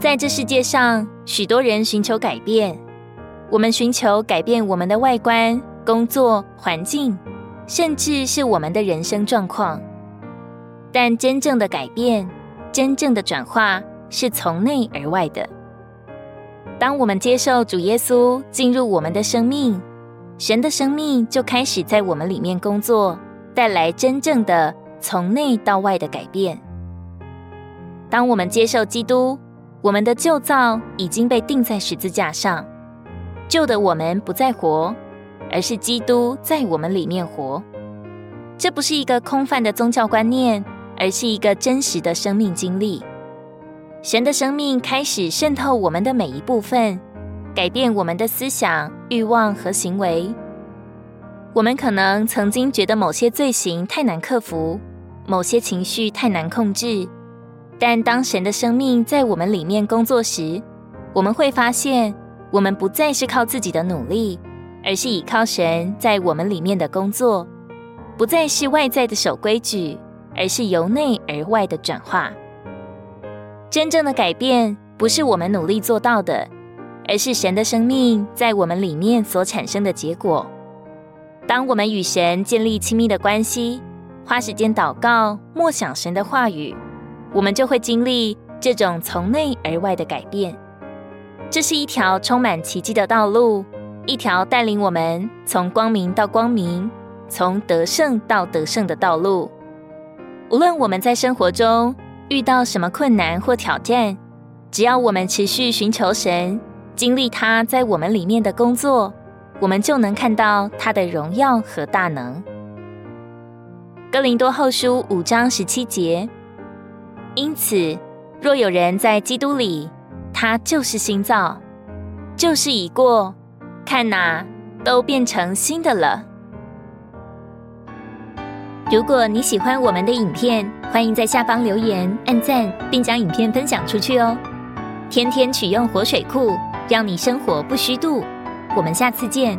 在这世界上，许多人寻求改变。我们寻求改变我们的外观、工作环境，甚至是我们的人生状况。但真正的改变、真正的转化，是从内而外的。当我们接受主耶稣进入我们的生命，神的生命就开始在我们里面工作，带来真正的从内到外的改变。当我们接受基督，我们的旧造已经被钉在十字架上，旧的我们不再活，而是基督在我们里面活。这不是一个空泛的宗教观念，而是一个真实的生命经历。神的生命开始渗透我们的每一部分，改变我们的思想、欲望和行为。我们可能曾经觉得某些罪行太难克服，某些情绪太难控制。但当神的生命在我们里面工作时，我们会发现，我们不再是靠自己的努力，而是倚靠神在我们里面的工作；不再是外在的守规矩，而是由内而外的转化。真正的改变不是我们努力做到的，而是神的生命在我们里面所产生的结果。当我们与神建立亲密的关系，花时间祷告、默想神的话语。我们就会经历这种从内而外的改变。这是一条充满奇迹的道路，一条带领我们从光明到光明、从得胜到得胜的道路。无论我们在生活中遇到什么困难或挑战，只要我们持续寻求神，经历他在我们里面的工作，我们就能看到他的荣耀和大能。哥林多后书五章十七节。因此，若有人在基督里，他就是新造，旧事已过，看哪，都变成新的了。如果你喜欢我们的影片，欢迎在下方留言、按赞，并将影片分享出去哦。天天取用活水库，让你生活不虚度。我们下次见。